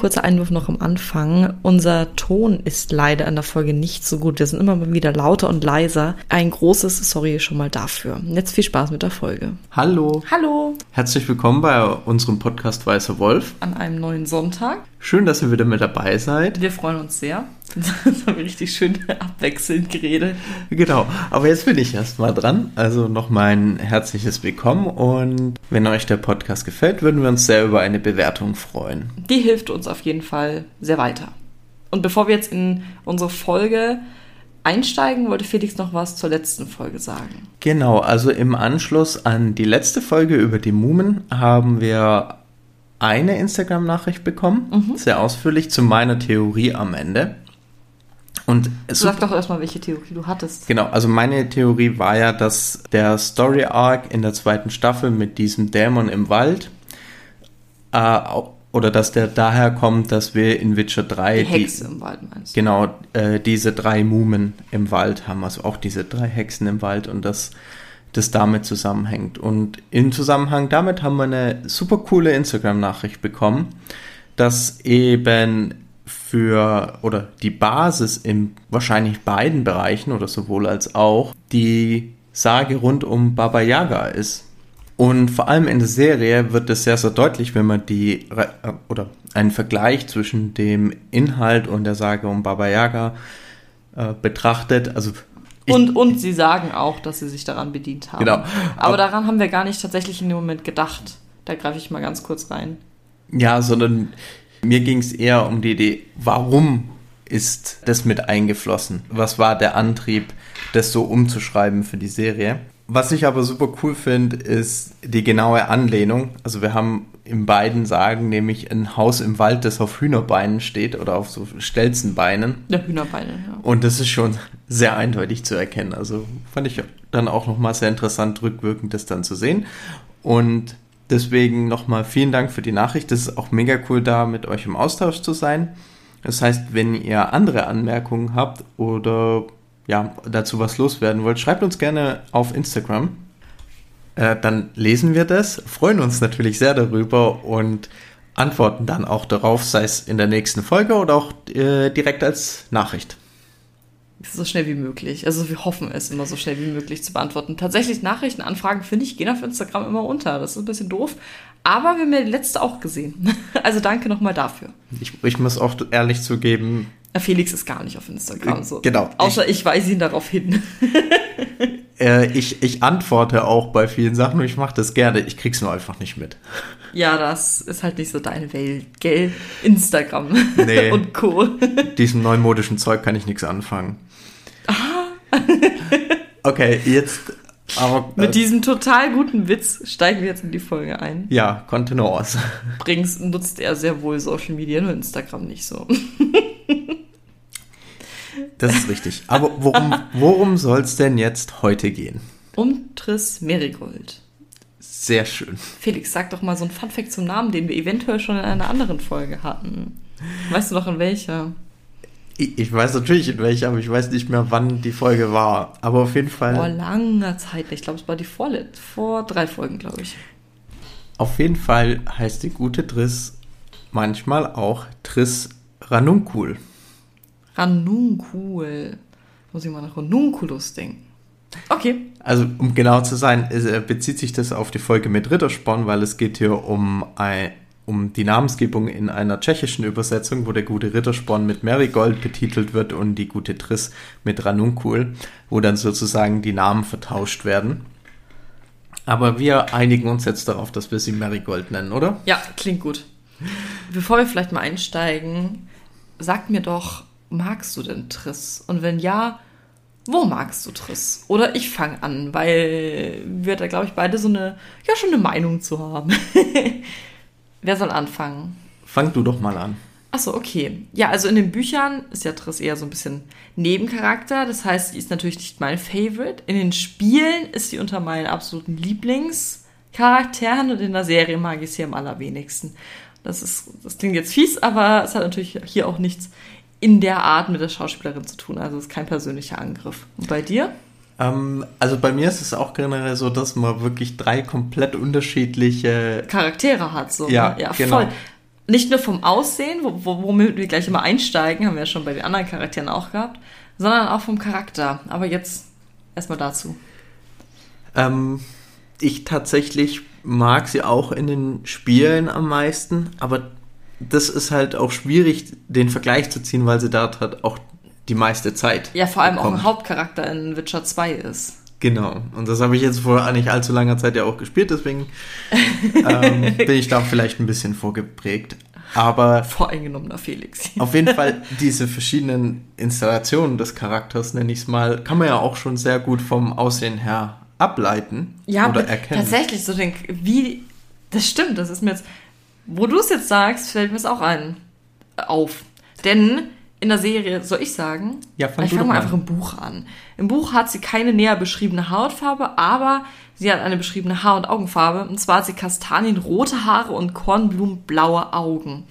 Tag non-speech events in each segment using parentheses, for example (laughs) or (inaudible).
kurzer Einwurf noch am Anfang. Unser Ton ist leider in der Folge nicht so gut. Wir sind immer mal wieder lauter und leiser. Ein großes Sorry schon mal dafür. Jetzt viel Spaß mit der Folge. Hallo. Hallo. Herzlich willkommen bei unserem Podcast Weißer Wolf. An einem neuen Sonntag. Schön, dass ihr wieder mit dabei seid. Wir freuen uns sehr. (laughs) Das haben wir richtig schön abwechselnd geredet. Genau, aber jetzt bin ich erstmal dran. Also nochmal ein herzliches Willkommen und wenn euch der Podcast gefällt, würden wir uns sehr über eine Bewertung freuen. Die hilft uns auf jeden Fall sehr weiter. Und bevor wir jetzt in unsere Folge einsteigen, wollte Felix noch was zur letzten Folge sagen. Genau, also im Anschluss an die letzte Folge über die Mumen haben wir eine Instagram-Nachricht bekommen, mhm. sehr ausführlich zu meiner Theorie am Ende. Und Sag doch erstmal, welche Theorie du hattest. Genau, also meine Theorie war ja, dass der Story Arc in der zweiten Staffel mit diesem Dämon im Wald äh, oder dass der daher kommt, dass wir in Witcher 3 die Hexe die, im Wald meinst du? Genau, äh, diese drei Mumen im Wald haben, also auch diese drei Hexen im Wald und dass das damit zusammenhängt. Und im Zusammenhang damit haben wir eine super coole Instagram-Nachricht bekommen, dass eben für oder die Basis in wahrscheinlich beiden Bereichen oder sowohl als auch die Sage rund um Baba Yaga ist. Und vor allem in der Serie wird es sehr, sehr deutlich, wenn man die oder einen Vergleich zwischen dem Inhalt und der Sage um Baba Yaga äh, betrachtet. Also und, und sie sagen auch, dass sie sich daran bedient haben. Genau. Aber daran haben wir gar nicht tatsächlich in dem Moment gedacht. Da greife ich mal ganz kurz rein. Ja, sondern mir ging es eher um die Idee, warum ist das mit eingeflossen? Was war der Antrieb, das so umzuschreiben für die Serie? Was ich aber super cool finde, ist die genaue Anlehnung. Also wir haben in beiden Sagen nämlich ein Haus im Wald, das auf Hühnerbeinen steht oder auf so Stelzenbeinen. Ja, Hühnerbeine, ja. Und das ist schon sehr eindeutig zu erkennen. Also fand ich dann auch nochmal sehr interessant, rückwirkend das dann zu sehen. Und Deswegen nochmal vielen Dank für die Nachricht. Das ist auch mega cool, da mit euch im Austausch zu sein. Das heißt, wenn ihr andere Anmerkungen habt oder ja, dazu was loswerden wollt, schreibt uns gerne auf Instagram. Äh, dann lesen wir das, freuen uns natürlich sehr darüber und antworten dann auch darauf, sei es in der nächsten Folge oder auch äh, direkt als Nachricht so schnell wie möglich. Also wir hoffen es immer so schnell wie möglich zu beantworten. Tatsächlich Nachrichtenanfragen, finde ich, gehen auf Instagram immer unter. Das ist ein bisschen doof. Aber wir haben ja die letzte auch gesehen. (laughs) Also danke nochmal dafür. Ich, ich muss auch ehrlich zugeben. Felix ist gar nicht auf Instagram so. Genau. Außer ich, ich weise ihn darauf hin. (laughs) äh, ich, ich antworte auch bei vielen Sachen und ich mache das gerne. Ich krieg's nur einfach nicht mit. (laughs) Ja, das ist halt nicht so deine Welt, gell? Instagram nee, und Co. Diesem neumodischen Zeug kann ich nichts anfangen. (laughs) okay, jetzt. Aber, Mit äh, diesem total guten Witz steigen wir jetzt in die Folge ein. Ja, Kontenance. Übrigens nutzt er sehr wohl Social Media, nur Instagram nicht so. (laughs) das ist richtig. Aber worum, worum soll es denn jetzt heute gehen? Um Triss Merigold. Sehr schön. Felix, sag doch mal so ein Funfact zum Namen, den wir eventuell schon in einer anderen Folge hatten. Weißt du noch in welcher? Ich weiß natürlich in welcher, aber ich weiß nicht mehr, wann die Folge war. Aber auf jeden Fall. Vor langer Zeit. Ich glaube, es war die vorlet vor drei Folgen, glaube ich. Auf jeden Fall heißt die gute Triss manchmal auch Triss Ranunkul. Ranunkul. Muss ich mal nach Ranunculus denken. Okay. Also, um genau zu sein, äh, bezieht sich das auf die Folge mit Rittersporn, weil es geht hier um ein, um die Namensgebung in einer tschechischen Übersetzung, wo der gute Rittersporn mit Marigold betitelt wird und die gute Triss mit Ranunkul, wo dann sozusagen die Namen vertauscht werden. Aber wir einigen uns jetzt darauf, dass wir sie Marigold nennen, oder? Ja, klingt gut. Bevor wir vielleicht mal einsteigen, sag mir doch, magst du denn Triss? Und wenn ja, wo magst du Triss? Oder ich fange an, weil wir da, glaube ich, beide so eine, ja, schon eine Meinung zu haben. (laughs) Wer soll anfangen? Fang du doch mal an. Achso, okay. Ja, also in den Büchern ist ja Triss eher so ein bisschen Nebencharakter. Das heißt, sie ist natürlich nicht mein Favorite. In den Spielen ist sie unter meinen absoluten Lieblingscharakteren und in der Serie mag ich sie am allerwenigsten. Das, ist, das klingt jetzt fies, aber es hat natürlich hier auch nichts in der Art mit der Schauspielerin zu tun. Also es ist kein persönlicher Angriff. Und bei dir? Ähm, also bei mir ist es auch generell so, dass man wirklich drei komplett unterschiedliche Charaktere hat. So, Ja, ne? ja genau. voll. Nicht nur vom Aussehen, wo, wo, womit wir gleich immer einsteigen, haben wir ja schon bei den anderen Charakteren auch gehabt, sondern auch vom Charakter. Aber jetzt erstmal dazu. Ähm, ich tatsächlich mag sie auch in den Spielen am meisten, aber das ist halt auch schwierig, den Vergleich zu ziehen, weil sie dort halt auch die meiste Zeit. Ja, vor allem auch bekommt. ein Hauptcharakter in Witcher 2 ist. Genau. Und das habe ich jetzt vor nicht allzu langer Zeit ja auch gespielt, deswegen ähm, (laughs) bin ich da vielleicht ein bisschen vorgeprägt. Aber Voreingenommener Felix. (laughs) auf jeden Fall diese verschiedenen Installationen des Charakters, nenne ich es mal, kann man ja auch schon sehr gut vom Aussehen her ableiten Ja, oder erkennen. tatsächlich so den, wie, das stimmt, das ist mir jetzt, wo du es jetzt sagst, fällt mir es auch ein, auf. Denn in der Serie, soll ich sagen? Ja, fang ich fange mal mal einfach im Buch an. Im Buch hat sie keine näher beschriebene Hautfarbe, aber sie hat eine beschriebene Haar- und Augenfarbe. Und zwar hat sie kastanienrote Haare und kornblumenblaue Augen.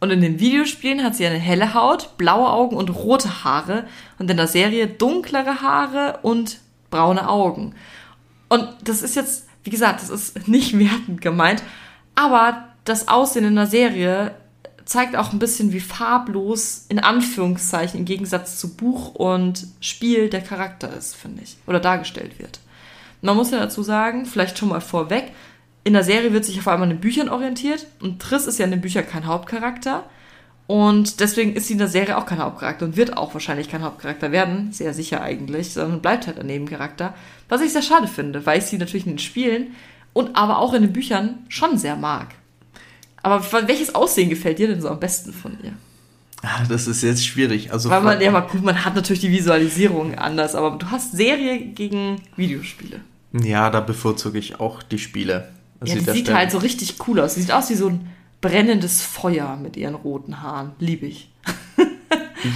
Und in den Videospielen hat sie eine helle Haut, blaue Augen und rote Haare. Und in der Serie dunklere Haare und braune Augen. Und das ist jetzt, wie gesagt, das ist (laughs) nicht wertend gemeint, aber das Aussehen in der Serie zeigt auch ein bisschen, wie farblos, in Anführungszeichen, im Gegensatz zu Buch und Spiel der Charakter ist, finde ich. Oder dargestellt wird. Man muss ja dazu sagen, vielleicht schon mal vorweg, in der Serie wird sich vor allem an den Büchern orientiert und Triss ist ja in den Büchern kein Hauptcharakter. Und deswegen ist sie in der Serie auch kein Hauptcharakter und wird auch wahrscheinlich kein Hauptcharakter werden, sehr sicher eigentlich, sondern bleibt halt ein Nebencharakter. Was ich sehr schade finde, weil ich sie natürlich in den Spielen und aber auch in den Büchern schon sehr mag. Aber welches Aussehen gefällt dir denn so am besten von ihr? Ah, das ist jetzt schwierig. Also Weil man, ja, mal gut, man hat natürlich die Visualisierung anders, aber du hast Serie gegen Videospiele. ja, da bevorzuge ich auch die Spiele. Ja, die der sieht Stelle. halt so richtig cool aus. Sie sieht aus wie so ein brennendes Feuer mit ihren roten Haaren. Liebe ich.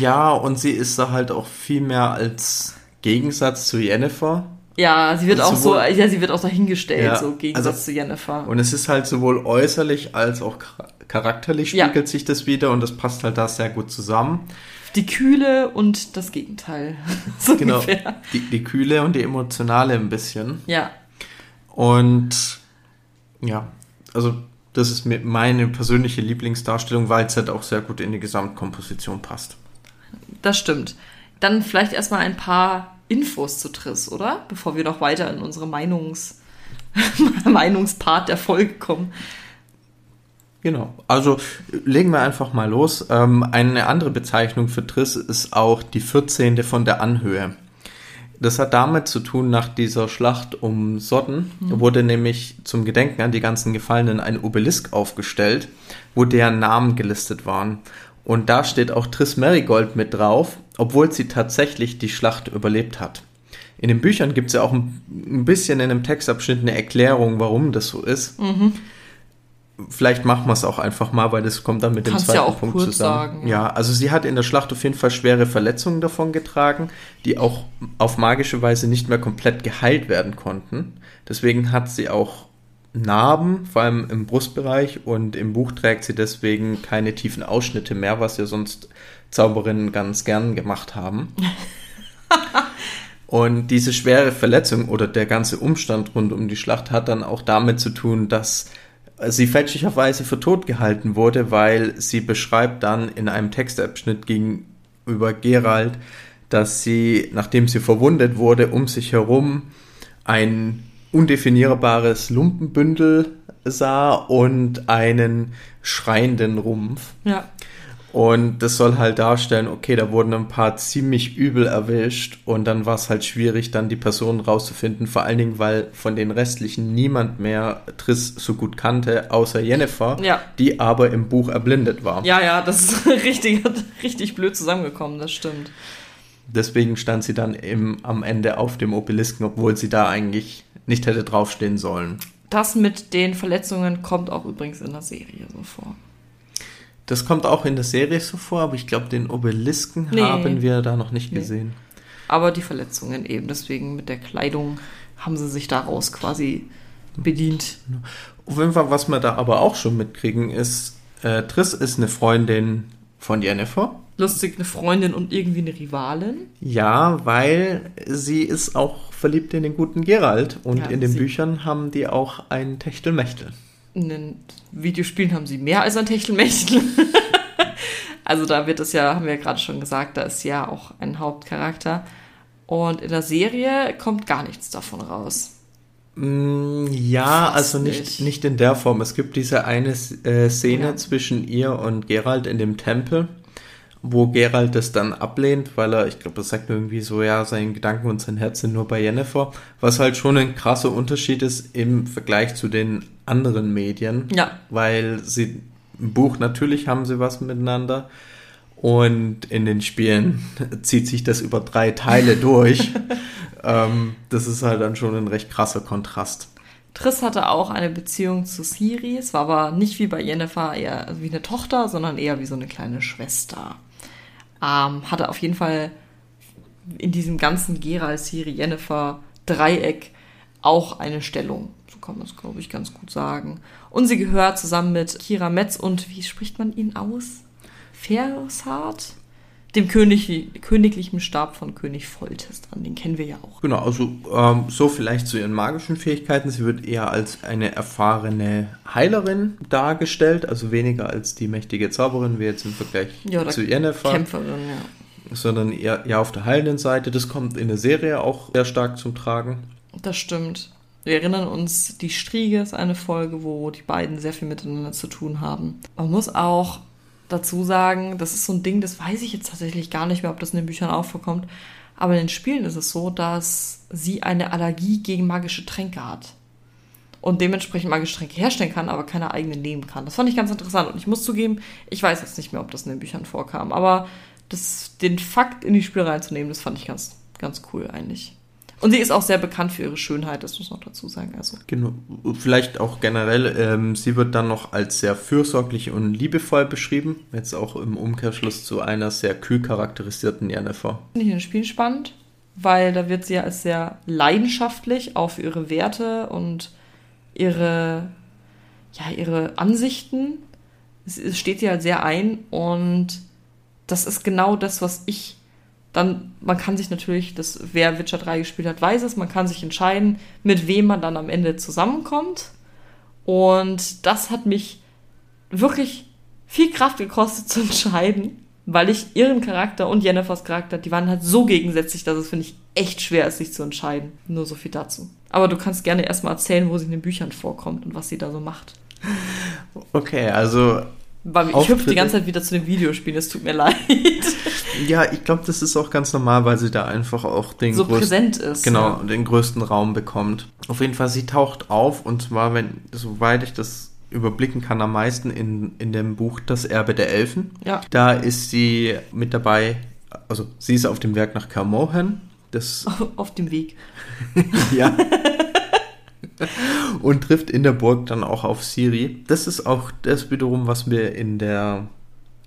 Ja, und sie ist da halt auch viel mehr als Gegensatz zu Jennifer. Ja, sie wird auch so, ja, sie wird auch dahingestellt, Ja, so im Gegensatz also- zu Jennifer. Und es ist halt sowohl äußerlich als auch char- charakterlich Ja. spiegelt sich das wieder und das passt halt da sehr gut zusammen. Die Kühle und das Gegenteil. (laughs) so Genau. ungefähr. Die, die kühle und die emotionale ein bisschen. Ja. Und ja, also das ist meine persönliche Lieblingsdarstellung, weil es halt auch sehr gut in die Gesamtkomposition passt. Das stimmt. Dann vielleicht erstmal ein paar Infos zu Triss, oder? Bevor wir noch weiter in unsere Meinungs (laughs) Meinungspart der Folge kommen. Genau. Also legen wir einfach mal los. Ähm, eine andere Bezeichnung für Triss ist auch die 14. von der Anhöhe. Das hat damit zu tun, nach dieser Schlacht um Sodden wurde nämlich zum Gedenken an die ganzen Gefallenen ein Obelisk aufgestellt, wo deren Namen gelistet waren. Und da steht auch Triss Merigold mit drauf, obwohl sie tatsächlich die Schlacht überlebt hat. In den Büchern gibt es ja auch ein, bisschen in einem Textabschnitt eine Erklärung, warum das so ist. Vielleicht machen wir es auch einfach mal, weil das kommt dann mit dem Kannst zweiten ja auch Punkt kurz zusammen. sagen, ja. ja. also sie hat in der Schlacht auf jeden Fall schwere Verletzungen davon getragen, die auch auf magische Weise nicht mehr komplett geheilt werden konnten. Deswegen hat sie auch Narben, vor allem im Brustbereich und im Buch trägt sie deswegen keine tiefen Ausschnitte mehr, was ja sonst Zauberinnen ganz gern gemacht haben. (laughs) Und diese schwere Verletzung oder der ganze Umstand rund um die Schlacht hat dann auch damit zu tun, dass sie fälschlicherweise für tot gehalten wurde, weil sie beschreibt dann in einem Textabschnitt gegenüber Gerald, dass sie, nachdem sie verwundet wurde, um sich herum ein undefinierbares Lumpenbündel sah und einen schreienden Rumpf. Ja. Und das soll halt darstellen, okay, da wurden ein paar ziemlich übel erwischt und dann war es halt schwierig, dann die Personen rauszufinden, vor allen Dingen, weil von den restlichen niemand mehr Triss so gut kannte, außer Jennifer, Ja. die aber im Buch erblindet war. Ja, ja, das ist (laughs) richtig, richtig blöd zusammengekommen, das stimmt. Deswegen stand sie dann im, am Ende auf dem Obelisken, obwohl sie da eigentlich nicht hätte draufstehen sollen. Das mit den Verletzungen kommt auch übrigens in der Serie so vor. Das kommt auch in der Serie so vor, aber ich glaube, den Obelisken Nee. haben wir da noch nicht Nee. gesehen. Aber die Verletzungen eben, deswegen mit der Kleidung haben sie sich daraus quasi bedient. Auf jeden Fall, was wir da aber auch schon mitkriegen, ist, Äh, Triss ist eine Freundin von Jennifer. Lustig, eine Freundin und irgendwie eine Rivalin. Ja, weil sie ist auch verliebt in den guten Gerald und Ja, in den Büchern haben die auch ein Techtelmechtel. In den Videospielen haben sie mehr als ein Techtelmechtel. (laughs) also da wird es ja, haben wir ja gerade schon gesagt, da ist ja auch ein Hauptcharakter. Und in der Serie kommt gar nichts davon raus. Mm, Ja, also nicht, nicht. nicht in der Form. Es gibt diese eine äh, Szene Ja. zwischen ihr und Gerald in dem Tempel, wo Gerald das dann ablehnt, weil er, ich glaube, er sagt irgendwie so, ja, sein Gedanken und sein Herz sind nur bei Jennifer, was halt schon ein krasser Unterschied ist im Vergleich zu den anderen Medien, Ja, weil sie im Buch natürlich haben sie was miteinander und in den Spielen (laughs) zieht sich das über drei Teile (laughs) durch. ähm, das ist halt dann schon ein recht krasser Kontrast. Triss hatte auch eine Beziehung zu Siri. Es war aber nicht wie bei Jennifer eher wie eine Tochter, sondern eher wie so eine kleine Schwester. Ähm, hatte auf jeden Fall in diesem ganzen Gerald, Siri, Jennifer Dreieck auch eine Stellung. So kann man es, glaube ich, ganz gut sagen. Und sie gehört zusammen mit Kira Metz und wie spricht man ihn aus? Fershart? Dem König, königlichen Stab von König Foltest an. Den kennen wir ja auch. Genau, also ähm, so vielleicht zu ihren magischen Fähigkeiten. Sie wird eher als eine erfahrene Heilerin dargestellt, also weniger als die mächtige Zauberin, wie jetzt im Vergleich Ja, zu Yennefer, Kämpferin, ja. sondern eher, eher auf der heilenden Seite. Das kommt in der Serie auch sehr stark zum Tragen. Das stimmt. Wir erinnern uns, die Striege ist eine Folge, wo die beiden sehr viel miteinander zu tun haben. Man muss auch dazu sagen, das ist so ein Ding, das weiß ich jetzt tatsächlich gar nicht mehr, ob das in den Büchern auch vorkommt. Aber in den Spielen ist es so, dass sie eine Allergie gegen magische Tränke hat. Und dementsprechend magische Tränke herstellen kann, aber keine eigenen nehmen kann. Das fand ich ganz interessant. Und ich muss zugeben, ich weiß jetzt nicht mehr, ob das in den Büchern vorkam. Aber das, den Fakt in die Spiele reinzunehmen, das fand ich ganz, ganz cool eigentlich. Und sie ist auch sehr bekannt für ihre Schönheit, das muss man noch dazu sagen. Also, Genau. Vielleicht auch generell, ähm, sie wird dann noch als sehr fürsorglich und liebevoll beschrieben. Jetzt auch im Umkehrschluss zu einer sehr kühl charakterisierten Yennefer. finde ich in den Spielen spannend, weil da wird sie ja als sehr leidenschaftlich auf ihre Werte und ihre, ja, ihre Ansichten. Es, es steht sie halt sehr ein und das ist genau das, was ich dann, man kann sich natürlich, das, wer Witcher 3 gespielt hat, weiß es, man kann sich entscheiden, mit wem man dann am Ende zusammenkommt. Und das hat mich wirklich viel Kraft gekostet (laughs) zu entscheiden, weil ich ihren Charakter und Jennifers Charakter, die waren halt so gegensätzlich, dass es, finde ich, echt schwer ist, sich zu entscheiden. Nur so viel dazu. Aber du kannst gerne erstmal erzählen, wo sie in den Büchern vorkommt und was sie da so macht. Okay, also Weil ich hüpfe die ganze Zeit wieder zu den Videospielen, es tut mir (laughs) leid. Ja, ich glaube, das ist auch ganz normal, weil sie da einfach auch den so größten präsent ist. Genau, Ja. den größten Raum bekommt. Auf jeden Fall, sie taucht auf und zwar, wenn, soweit ich das überblicken kann, am meisten in, in dem Buch Das Erbe der Elfen. ja. Da ist sie mit dabei, also sie ist auf dem Werk nach Kermohan. Das, (laughs) Auf dem Weg. (laughs) ja. und trifft in der Burg dann auch auf Siri. Das ist auch das wiederum, was wir in der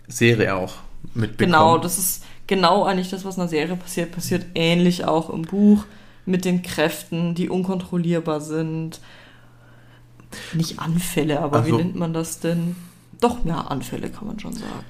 Serie auch mitbekommen. Genau, das ist genau eigentlich das, was in der Serie passiert, passiert ähnlich auch im Buch mit den Kräften, die unkontrollierbar sind. Nicht Anfälle, aber wie Also- nennt man das denn? Doch, ja, Anfälle kann man schon sagen.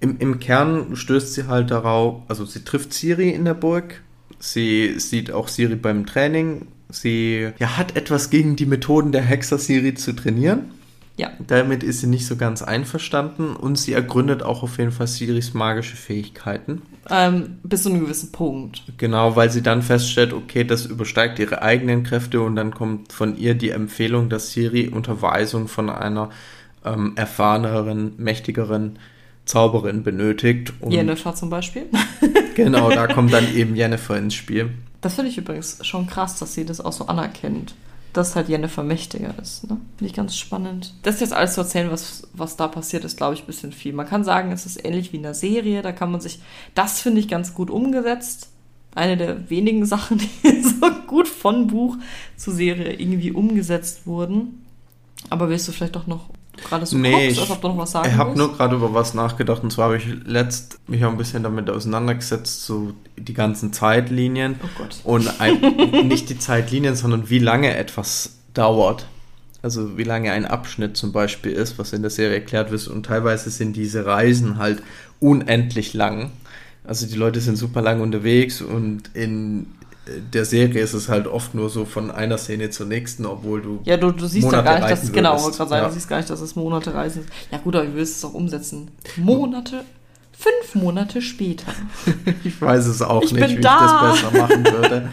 Im, Im Kern stößt sie halt darauf, also sie trifft Siri in der Burg, sie sieht auch Siri beim Training, sie ja, hat etwas gegen die Methoden der Hexer Siri zu trainieren. Ja, Damit ist sie nicht so ganz einverstanden und sie ergründet auch auf jeden Fall Siris magische Fähigkeiten. ähm, bis zu einem gewissen Punkt. Genau, weil sie dann feststellt, okay, das übersteigt ihre eigenen Kräfte und dann kommt von ihr die Empfehlung, dass Siri Unterweisung von einer ähm, erfahreneren, mächtigeren Zauberin benötigt. Jennifer zum Beispiel. (laughs) Genau, da kommt dann eben (laughs) Jennifer ins Spiel. Das finde ich übrigens schon krass, dass sie das auch so anerkennt. Dass halt Jennifer mächtiger ist. Ne? Finde ich ganz spannend. Das jetzt alles zu erzählen, was, was da passiert, ist, glaube ich, ein bisschen viel. Man kann sagen, es ist ähnlich wie in der Serie. Da kann man sich. Das finde ich ganz gut umgesetzt. Eine der wenigen (laughs) Sachen, die so gut von Buch zu Serie irgendwie umgesetzt wurden. Aber willst du vielleicht doch noch gerade so Nee, guckst, ich- als ob du noch was sagen Ich habe nur gerade über was nachgedacht und zwar habe ich letzt mich auch ein bisschen damit auseinandergesetzt, so die ganzen Zeitlinien Oh Gott. und ein, (laughs) nicht die Zeitlinien, sondern wie lange etwas dauert. also wie lange ein Abschnitt zum Beispiel ist, was in der Serie erklärt wird. Und teilweise sind diese Reisen halt unendlich lang. Also die Leute sind super lang unterwegs und in der Serie ist es halt oft nur so von einer Szene zur nächsten, obwohl du. Ja, du, du siehst Monate ja gar nicht, dass reisen genau, würdest. wollte gerade sagen, Ja. du siehst gar nicht, dass es Monate reisen. Ja gut, aber wie willst du es auch umsetzen? Monate, fünf Monate später. (laughs) Ich weiß es auch Ich nicht, wie da. ich das besser machen würde.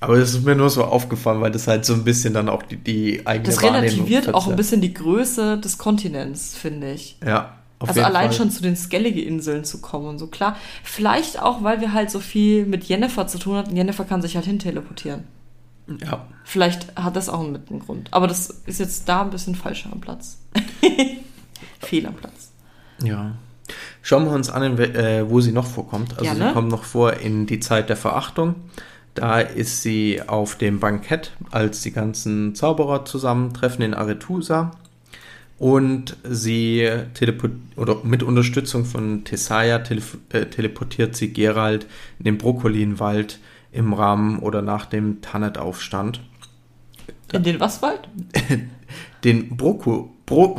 Aber es ist mir nur so aufgefallen, weil das halt so ein bisschen dann auch die, die eigene Das Wahrnehmung relativiert auch ein bisschen die Größe des Kontinents, finde ich. Ja, auf also allein Fall. schon zu den Skellige-Inseln zu kommen und so klar. Vielleicht auch, weil wir halt so viel mit Jennifer zu tun hatten. Jennifer kann sich halt hin teleportieren. Ja, Vielleicht hat das auch mit einem Grund. Aber das ist jetzt da ein bisschen falscher am Platz. (laughs) Fehl am Platz. ja. Schauen wir uns an, äh, wo sie noch vorkommt. Also Gerne. sie kommt noch vor in die Zeit der Verachtung. Da ist sie auf dem Bankett, als die ganzen Zauberer zusammentreffen in Arethusa. Und sie oder mit Unterstützung von telef- äh, teleportiert sie Gerald in den Brokkolinwald im Rahmen oder nach dem Tannet-Aufstand. In den Waswald? (laughs) Den Broko... (laughs) Bro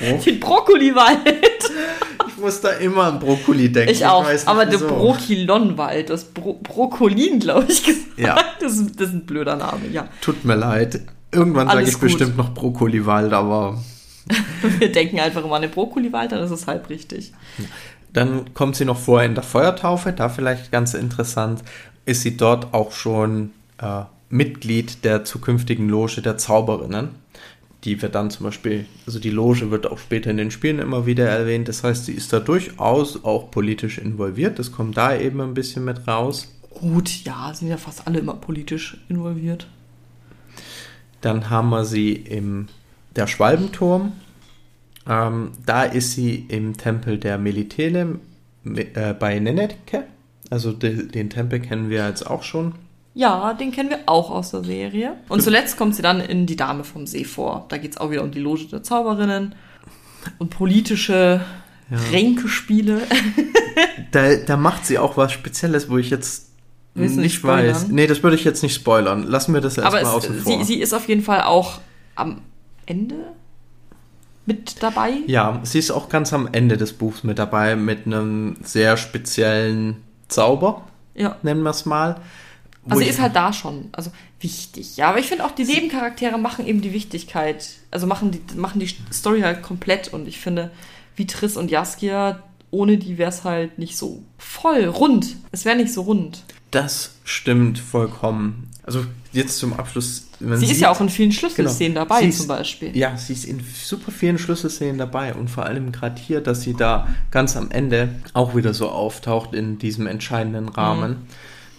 Den Brokkoliwald. (laughs) ich muss da immer an Brokkoli denken. Ich auch. nicht aber der wieso. Brokilonwald, das Bro Brokkolin, glaube ich, gesagt. Ja. Das, ist, das ist ein blöder Name, ja. Tut mir leid. Irgendwann sage ich gut. bestimmt noch Brokkoliwald, aber (laughs) Wir denken einfach immer an den Brokkoliwald, dann ist es halb richtig. dann kommt sie noch vor in der Feuertaufe. Da vielleicht ganz interessant, ist sie dort auch schon äh, Mitglied der zukünftigen Loge der Zauberinnen. Die wird dann zum Beispiel, also die Loge wird auch später in den Spielen immer wieder erwähnt. Das heißt, sie ist da durchaus auch politisch involviert. Das kommt da eben ein bisschen mit raus. Gut, ja, sind ja fast alle immer politisch involviert. Dann haben wir sie im der Schwalbenturm. Ähm, da ist sie im Tempel der Melitele äh, bei Nenetke. Also de, den Tempel kennen wir jetzt auch schon. Ja, den kennen wir auch aus der Serie. Und zuletzt kommt sie dann in Die Dame vom See vor. Da geht es auch wieder um die Loge der Zauberinnen und politische Ja. Ränkespiele. Da, da macht sie auch was Spezielles, wo ich jetzt Willst nicht spoilern? weiß. Nee, das würde ich jetzt nicht spoilern. Lassen wir das erstmal außen vor. sie, sie ist auf jeden Fall auch am Ende mit dabei. ja, sie ist auch ganz am Ende des Buchs mit dabei mit einem sehr speziellen Zauber, Ja. nennen wir es mal. Also sie ich- ist halt da schon, also wichtig. Ja, aber ich finde auch, die Nebencharaktere machen eben die Wichtigkeit, also machen die, machen die Story halt komplett und ich finde, wie Triss und Jaskia, ohne die wäre es halt nicht so voll, rund. Es wäre nicht so rund. Das stimmt vollkommen. Also jetzt zum Abschluss. Sie ist sieht- ja auch in vielen Schlüsselszenen Genau. dabei, ist- zum Beispiel. Ja, sie ist in super vielen Schlüsselszenen dabei und vor allem gerade hier, dass sie da ganz am Ende auch wieder so auftaucht in diesem entscheidenden Rahmen.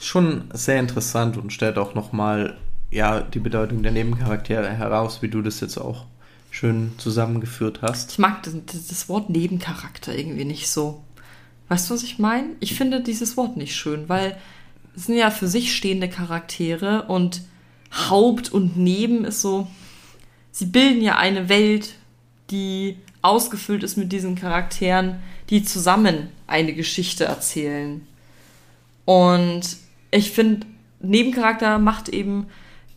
Schon sehr interessant und stellt auch nochmal ja, die Bedeutung der Nebencharaktere heraus, wie du das jetzt auch schön zusammengeführt hast. Ich mag das, das Wort Nebencharakter irgendwie nicht so. Weißt du, was ich meine? Ich finde dieses Wort nicht schön, weil es sind ja für sich stehende Charaktere und Haupt und Neben ist so, sie bilden ja eine Welt, die ausgefüllt ist mit diesen Charakteren, die zusammen eine Geschichte erzählen. Und ich finde, Nebencharakter macht eben,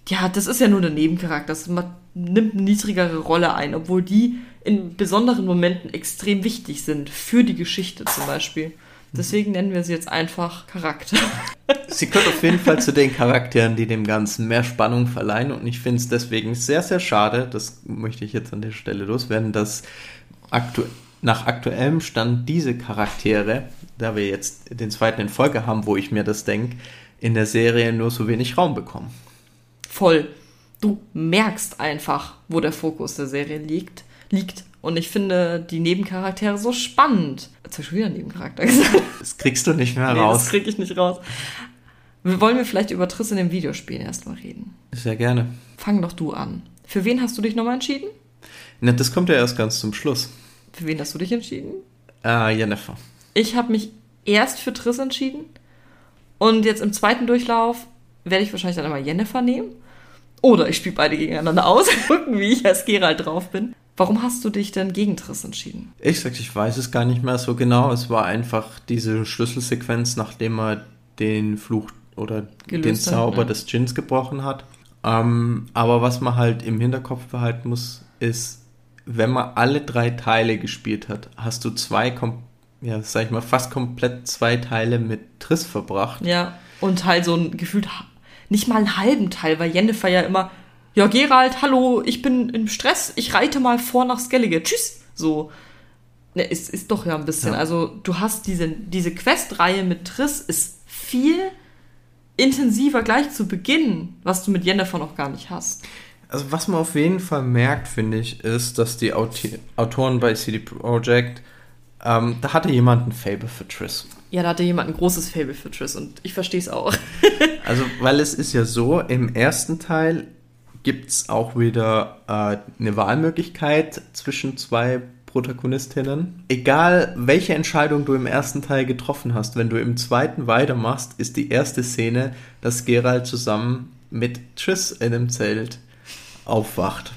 ja, das ist ja nur der Nebencharakter, das nimmt eine niedrigere Rolle ein, obwohl die in besonderen Momenten extrem wichtig sind, für die Geschichte zum Beispiel. Deswegen nennen wir sie jetzt einfach Charakter. (laughs) Sie gehört auf jeden Fall zu den Charakteren, die dem Ganzen mehr Spannung verleihen und ich finde es deswegen sehr, sehr schade, das möchte ich jetzt an der Stelle loswerden, dass aktu nach aktuellem Stand diese Charaktere, da wir jetzt den zweiten in Folge haben, wo ich mir das denke, in der Serie nur so wenig Raum bekommen. Voll. Du merkst einfach, wo der Fokus der Serie liegt. liegt. Und ich finde die Nebencharaktere so spannend. Jetzt habe ich schon wieder Nebencharakter (laughs) gesagt. Das kriegst du nicht mehr Nee, das raus. kriege ich nicht raus. Wir wollen wir vielleicht über Triss in den Videospielen erstmal reden. Sehr gerne. Fang doch du an. Für wen hast du dich nochmal entschieden? Na, das kommt ja erst ganz zum Schluss. Für wen hast du dich entschieden? Ah, Jennifer. Ich habe mich erst für Triss entschieden. Und jetzt im zweiten Durchlauf werde ich wahrscheinlich dann immer Jennifer nehmen. Oder ich spiele beide gegeneinander aus. (laughs) Gucken, wie ich als Geralt drauf bin. Warum hast du dich denn gegen Triss entschieden? Ich sag, ich weiß es gar nicht mehr so genau. Es war einfach diese Schlüsselsequenz, nachdem er den Fluch oder den Gelöst hat, Zauber ja. des Djinns gebrochen hat. Ähm, aber was man halt im Hinterkopf behalten muss, ist, wenn man alle drei Teile gespielt hat, hast du zwei, ja, sag ich mal, fast komplett zwei Teile mit Triss verbracht. Ja, und halt so ein gefühlt nicht mal einen halben Teil, weil Jennifer ja immer, ja, Gerald, hallo, ich bin im Stress, ich reite mal vor nach Skellige, tschüss, so. Ne, ist, ist doch ja ein bisschen. Ja. Also, du hast diese, diese Questreihe mit Triss ist viel intensiver gleich zu Beginn, was du mit Jennifer noch gar nicht hast. Also was man auf jeden Fall merkt, finde ich, ist, dass die Autoren bei CD Projekt, ähm, da hatte jemand ein Fable für Triss. Ja, da hatte jemand ein großes Fable für Triss und ich verstehe es auch. also, weil es ist ja so, im ersten Teil gibt es auch wieder äh, eine Wahlmöglichkeit zwischen zwei Protagonistinnen. Egal, welche Entscheidung du im ersten Teil getroffen hast, wenn du im zweiten weitermachst, ist die erste Szene, dass Geralt zusammen mit Triss in einem Zelt aufwacht.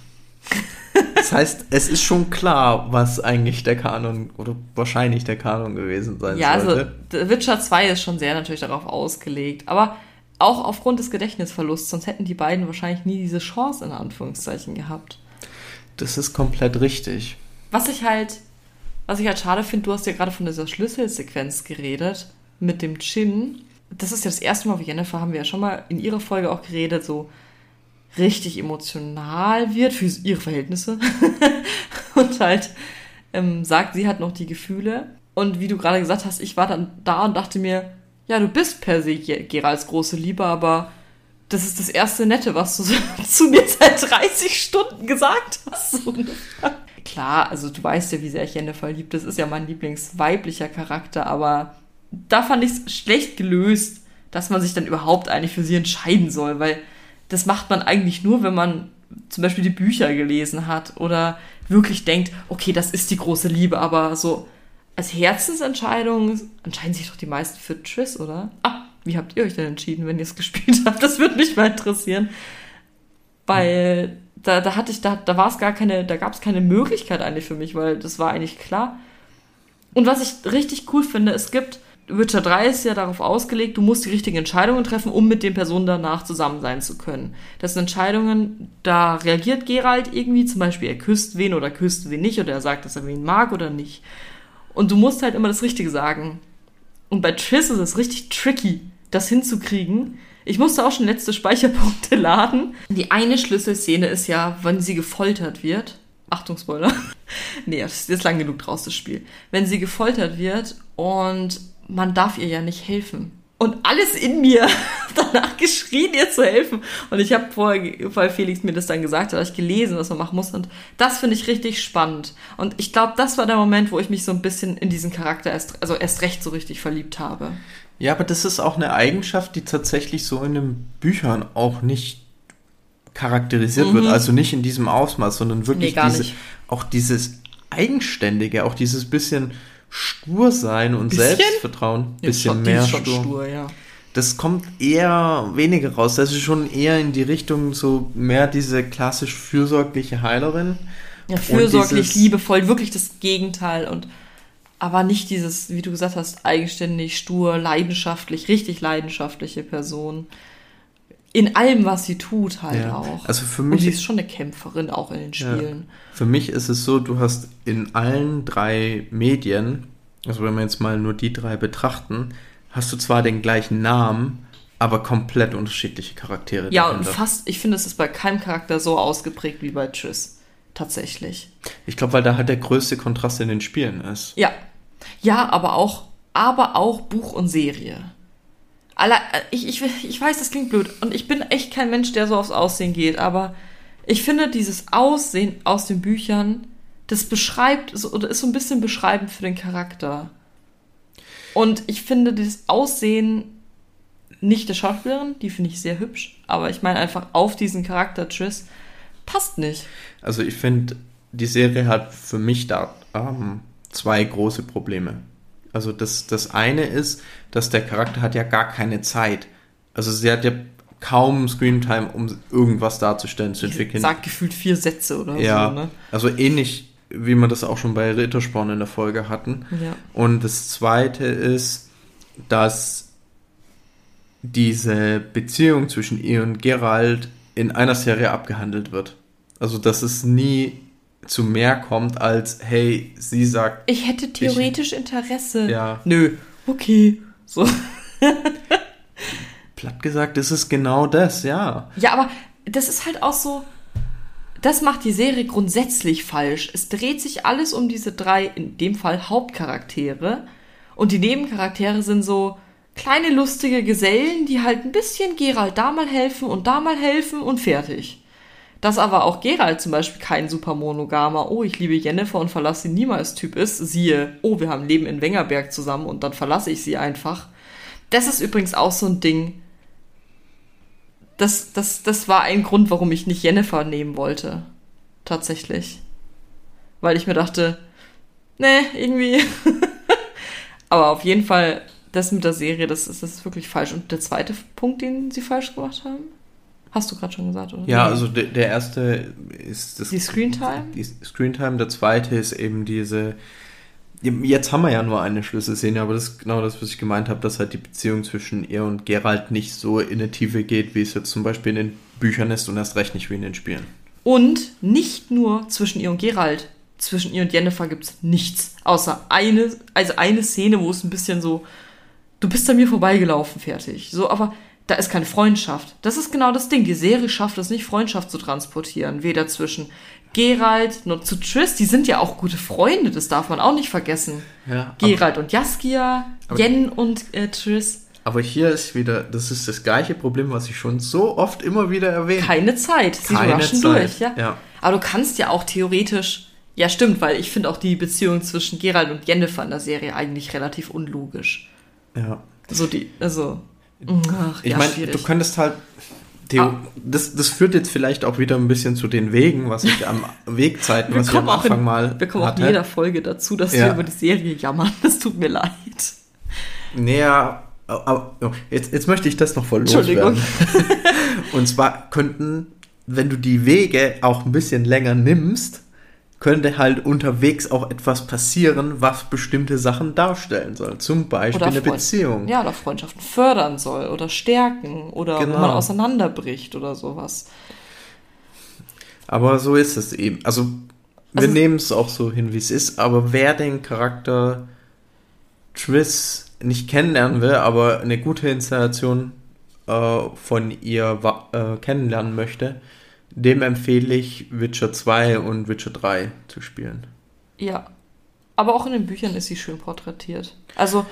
Das heißt, es ist schon klar, was eigentlich der Kanon oder wahrscheinlich der Kanon gewesen sein ja, also sollte. Ja, also Witcher 2 ist schon sehr natürlich darauf ausgelegt, aber auch aufgrund des Gedächtnisverlusts, sonst hätten die beiden wahrscheinlich nie diese Chance in Anführungszeichen gehabt. Das ist komplett richtig. Was ich halt, was ich halt schade finde, du hast ja gerade von dieser Schlüsselsequenz geredet mit dem Chin. Das ist ja das erste Mal, wie Jennifer haben wir ja schon mal in ihrer Folge auch geredet, so richtig emotional wird für ihre Verhältnisse (laughs) und halt ähm, sagt, sie hat noch die Gefühle. Und wie du gerade gesagt hast, ich war dann da und dachte mir, ja, du bist per se Geralds große Liebe, aber das ist das erste Nette, was du (laughs) zu mir seit 30 Stunden gesagt hast. (laughs) Klar, also du weißt ja, wie sehr ich Jennifer liebt. Das ist ja mein Lieblingsweiblicher Charakter, aber da fand ich es schlecht gelöst, dass man sich dann überhaupt eigentlich für sie entscheiden soll, weil das macht man eigentlich nur, wenn man zum Beispiel die Bücher gelesen hat oder wirklich denkt, okay, das ist die große Liebe, aber so als Herzensentscheidung entscheiden sich doch die meisten für Triss, oder? Ah, wie habt ihr euch denn entschieden, wenn ihr es (laughs) gespielt habt? Das würde mich mal interessieren. Weil da, da hatte ich, da, da war es gar keine, da gab es keine Möglichkeit eigentlich für mich, weil das war eigentlich klar. Und was ich richtig cool finde, es gibt, Witcher 3 ist ja darauf ausgelegt, du musst die richtigen Entscheidungen treffen, um mit den Personen danach zusammen sein zu können. Das sind Entscheidungen, da reagiert Gerald irgendwie, zum Beispiel er küsst wen oder küsst wen nicht oder er sagt, dass er wen mag oder nicht. Und du musst halt immer das Richtige sagen. Und bei Triss ist es richtig tricky, das hinzukriegen, ich musste auch schon letzte Speicherpunkte (laughs) laden. Die eine Schlüsselszene ist ja, wenn sie gefoltert wird. Achtung, Spoiler. (laughs) nee, das ist lang genug draus, das Spiel. Wenn sie gefoltert wird und man darf ihr ja nicht helfen. Und alles in mir (laughs) danach geschrien, ihr zu helfen. Und ich habe vorher, weil Felix mir das dann gesagt hat, habe ich gelesen, was man machen muss. Und das finde ich richtig spannend. Und ich glaube, das war der Moment, wo ich mich so ein bisschen in diesen Charakter erst, also erst recht so richtig verliebt habe. Ja, aber das ist auch eine Eigenschaft, die tatsächlich so in den Büchern auch nicht charakterisiert mhm. wird. Also nicht in diesem Ausmaß, sondern wirklich nee, diese, auch dieses Eigenständige, auch dieses bisschen stur sein und bisschen? Selbstvertrauen. Ja, bisschen schon, mehr stur. stur ja. Das kommt eher weniger raus. Das ist schon eher in die Richtung so mehr diese klassisch fürsorgliche Heilerin. Ja, fürsorglich, liebevoll, wirklich das Gegenteil und aber nicht dieses, wie du gesagt hast, eigenständig, stur, leidenschaftlich, richtig leidenschaftliche Person. In allem, was sie tut, halt ja. auch. Also für mich. Und sie ist schon eine Kämpferin, auch in den Spielen. Ja. Für mich ist es so, du hast in allen drei Medien, also wenn wir jetzt mal nur die drei betrachten, hast du zwar den gleichen Namen, aber komplett unterschiedliche Charaktere. Ja, dahinter. und fast, ich finde, es ist bei keinem Charakter so ausgeprägt wie bei Triss. Tatsächlich. Ich glaube, weil da halt der größte Kontrast in den Spielen ist. Ja, ja, aber auch, aber auch Buch und Serie. Aller, ich, ich, ich weiß, das klingt blöd und ich bin echt kein Mensch, der so aufs Aussehen geht, aber ich finde dieses Aussehen aus den Büchern, das beschreibt oder ist so ein bisschen beschreibend für den Charakter. Und ich finde dieses Aussehen nicht der Schauspielerin, die finde ich sehr hübsch, aber ich meine einfach auf diesen Charakter Triss passt nicht. Also ich finde, die Serie hat für mich da ähm, zwei große Probleme. Also das, das eine ist, dass der Charakter hat ja gar keine Zeit. Also sie hat ja kaum Screentime, um irgendwas darzustellen, zu entwickeln. Sagt gefühlt vier Sätze oder ja, so, ne? Also ähnlich, wie wir das auch schon bei Rittersporn in der Folge hatten. Ja. Und das zweite ist, dass diese Beziehung zwischen ihr und Gerald in einer Serie abgehandelt wird. Also, dass es nie zu mehr kommt als, hey, sie sagt. Ich hätte theoretisch ich, Interesse. Ja. Nö, okay. So. (laughs) Platt gesagt, ist es genau das, ja. Ja, aber das ist halt auch so. Das macht die Serie grundsätzlich falsch. Es dreht sich alles um diese drei, in dem Fall Hauptcharaktere. Und die Nebencharaktere sind so kleine lustige Gesellen, die halt ein bisschen Gerald da mal helfen und da mal helfen und fertig. Dass aber auch Gerald zum Beispiel kein super monogamer, oh, ich liebe Jennifer und verlasse sie niemals Typ ist, siehe, oh, wir haben Leben in Wengerberg zusammen und dann verlasse ich sie einfach. Das ist übrigens auch so ein Ding, das, das, das war ein Grund, warum ich nicht Jennifer nehmen wollte. Tatsächlich. Weil ich mir dachte, ne, irgendwie. (laughs) Aber auf jeden Fall, das mit der Serie, das das ist wirklich falsch. Und der zweite Punkt, den sie falsch gemacht haben? Hast du gerade schon gesagt, oder? Ja, also der, der erste ist das. Die Screentime? Die Screentime. Der zweite ist eben diese Jetzt haben wir ja nur eine Schlüsselszene, aber das ist genau das, was ich gemeint habe, dass halt die Beziehung zwischen ihr und Gerald nicht so in eine Tiefe geht, wie es jetzt zum Beispiel in den Büchern ist und erst recht nicht wie in den Spielen. Und nicht nur zwischen ihr und Gerald. Zwischen ihr und Jennifer gibt es nichts. Außer eine, also eine Szene, wo es ein bisschen so, du bist an mir vorbeigelaufen, fertig. So, aber da ist keine Freundschaft. Das ist genau das Ding. Die Serie schafft es nicht, Freundschaft zu transportieren. Weder zwischen Gerald noch zu Triss, die sind ja auch gute Freunde, das darf man auch nicht vergessen. Ja, Gerald und Jaskia, Jen und äh, Triss. Aber hier ist wieder, das ist das gleiche Problem, was ich schon so oft immer wieder erwähne. Keine Zeit, sie Keine rushen Zeit. durch, ja? ja. Aber du kannst ja auch theoretisch, ja stimmt, weil ich finde auch die Beziehung zwischen Gerald und Jennifer in der Serie eigentlich relativ unlogisch. Ja. So die, also, ach, ich ja, meine, du könntest halt Theo, Ah. das, das führt jetzt vielleicht auch wieder ein bisschen zu den Wegen, was ich am (laughs) Wegzeiten, wir was ich am auch Anfang in, mal wir kommen auch hatte. in jeder Folge dazu, dass Ja. wir über die Serie jammern. Das tut mir leid. Naja, aber, oh, jetzt, jetzt möchte ich das noch voll Entschuldigung. loswerden. (laughs) Und zwar könnten, wenn du die Wege auch ein bisschen länger nimmst, könnte halt unterwegs auch etwas passieren, was bestimmte Sachen darstellen soll. Zum Beispiel eine Beziehung. Ja, oder Freundschaften fördern soll oder stärken oder Genau. man auseinanderbricht oder sowas. Aber so ist es eben. Also, wir Also- nehmen es auch so hin, wie es ist, aber wer den Charakter Triss nicht kennenlernen will, aber eine gute Installation äh, von ihr äh, kennenlernen möchte, dem empfehle ich Witcher 2 und Witcher 3 zu spielen. Ja. Aber auch in den Büchern ist sie schön porträtiert. Also,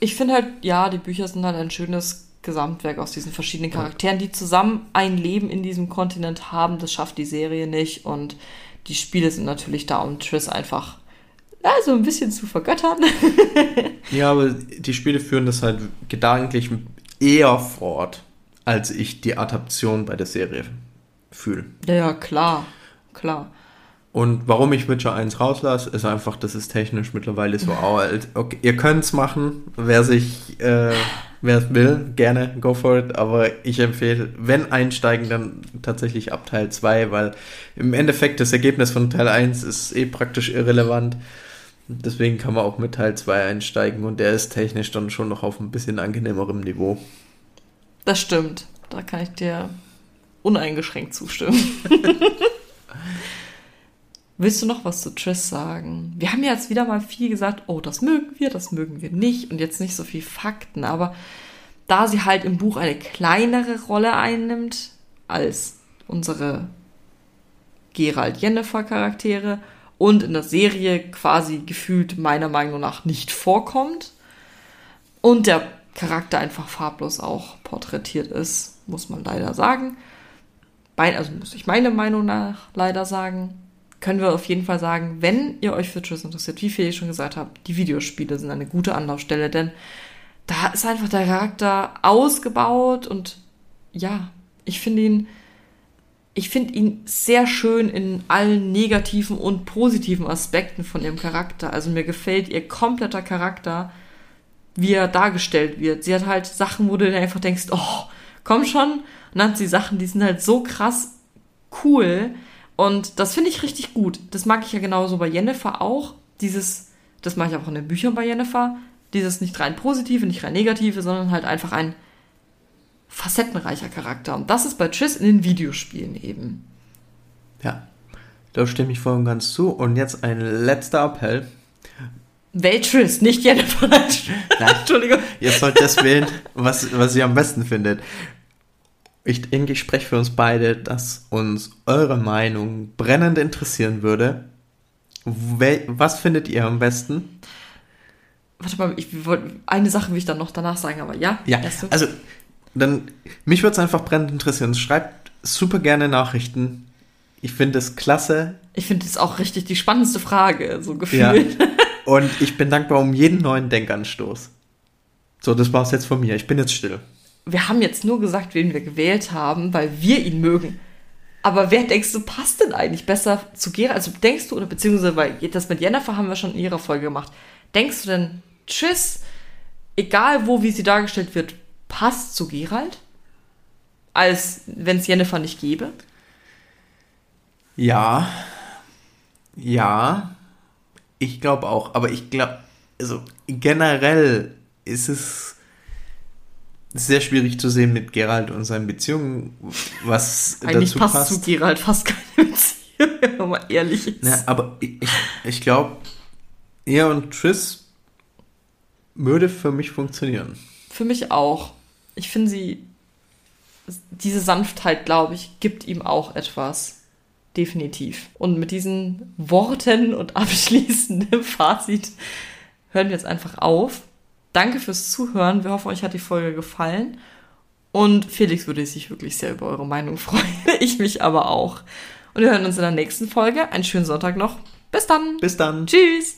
ich finde halt, ja, die Bücher sind halt ein schönes Gesamtwerk aus diesen verschiedenen Charakteren, die zusammen ein Leben in diesem Kontinent haben. Das schafft die Serie nicht. Und die Spiele sind natürlich da, um Triss einfach ja, so ein bisschen zu vergöttern. (laughs) Ja, aber die Spiele führen das halt gedanklich eher fort, als ich die Adaption bei der Serie fühle. ja, ja, klar. Klar. Und warum ich Witcher 1 rauslasse, ist einfach, das ist technisch mittlerweile so (laughs) alt. Okay, ihr könnt's machen, wer sich, äh, wer es will, gerne go for it. Aber ich empfehle, wenn einsteigen, dann tatsächlich ab Teil 2, weil im Endeffekt das Ergebnis von Teil 1 ist eh praktisch irrelevant. Deswegen kann man auch mit Teil 2 einsteigen und der ist technisch dann schon noch auf ein bisschen angenehmerem Niveau. Das stimmt. Da kann ich dir uneingeschränkt zustimmen. (laughs) Willst du noch was zu Triss sagen? Wir haben ja jetzt wieder mal viel gesagt, oh, das mögen wir, das mögen wir nicht und jetzt nicht so viel Fakten, aber da sie halt im Buch eine kleinere Rolle einnimmt als unsere Gerald Jennifer Charaktere und in der Serie quasi gefühlt meiner Meinung nach nicht vorkommt und der Charakter einfach farblos auch porträtiert ist, muss man leider sagen. Also muss ich meine Meinung nach leider sagen, können wir auf jeden Fall sagen, wenn ihr euch für Triss interessiert, wie viel ich schon gesagt habe, die Videospiele sind eine gute Anlaufstelle, denn da ist einfach der Charakter ausgebaut und ja, ich finde ihn, ich finde ihn sehr schön in allen negativen und positiven Aspekten von ihrem Charakter. Also mir gefällt ihr kompletter Charakter, wie er dargestellt wird. Sie hat halt Sachen, wo du dir einfach denkst, oh, komm schon. Und dann hat sie Sachen, die sind halt so krass cool. Und das finde ich richtig gut. Das mag ich ja genauso bei Jennifer auch. Dieses, das mache ich auch in den Büchern bei Jennifer. Dieses nicht rein positive, nicht rein negative, sondern halt einfach ein, facettenreicher Charakter. Und das ist bei Triss in den Videospielen eben. Ja, da stimme ich voll und ganz zu. Und jetzt ein letzter Appell. Wählt Triss, nicht Jennifer. Nein. (laughs) Entschuldigung. Ihr sollt das wählen, was, was ihr am besten findet. Ich denke, ich spreche für uns beide, dass uns eure Meinung brennend interessieren würde. Wel was findet ihr am besten? Warte mal, ich wollte eine Sache will ich dann noch danach sagen, aber ja. Ja, also dann mich würde es einfach brennend interessieren. Schreibt super gerne Nachrichten. Ich finde es klasse ich finde das auch richtig die spannendste Frage, so gefühlt. Ja. und ich bin dankbar um jeden neuen Denkanstoß. So, das war's jetzt von mir. Ich bin jetzt still. Wir haben jetzt nur gesagt, wen wir gewählt haben, weil wir ihn mögen. Aber wer denkst du, passt denn eigentlich besser zu Gerald? Also denkst du, oder beziehungsweise, weil das mit Jennifer haben wir schon in ihrer Folge gemacht. Denkst du denn, Tschüss, egal wo, wie sie dargestellt wird, passt zu Gerald? Als wenn es Jennifer nicht gäbe? Ja. Ja. Ich glaube auch. Aber ich glaube, also generell ist es sehr schwierig zu sehen mit Gerald und seinen Beziehungen, was Eigentlich dazu passt, passt. zu Gerald fast keine Beziehung, (laughs) wenn man mal ehrlich ist. Na, aber ich, ich glaube, er und Triss würde für mich funktionieren. Für mich auch. Ich finde sie, diese Sanftheit, glaube ich, gibt ihm auch etwas. Definitiv. Und mit diesen Worten und (laughs) abschließendem Fazit hören wir jetzt einfach auf. Danke fürs Zuhören. Wir hoffen, euch hat die Folge gefallen. Und Felix würde sich wirklich sehr über eure Meinung (laughs) freuen. Ich mich aber auch. Und wir hören uns in der nächsten Folge. Einen schönen Sonntag noch. Bis dann. Bis dann. Tschüss.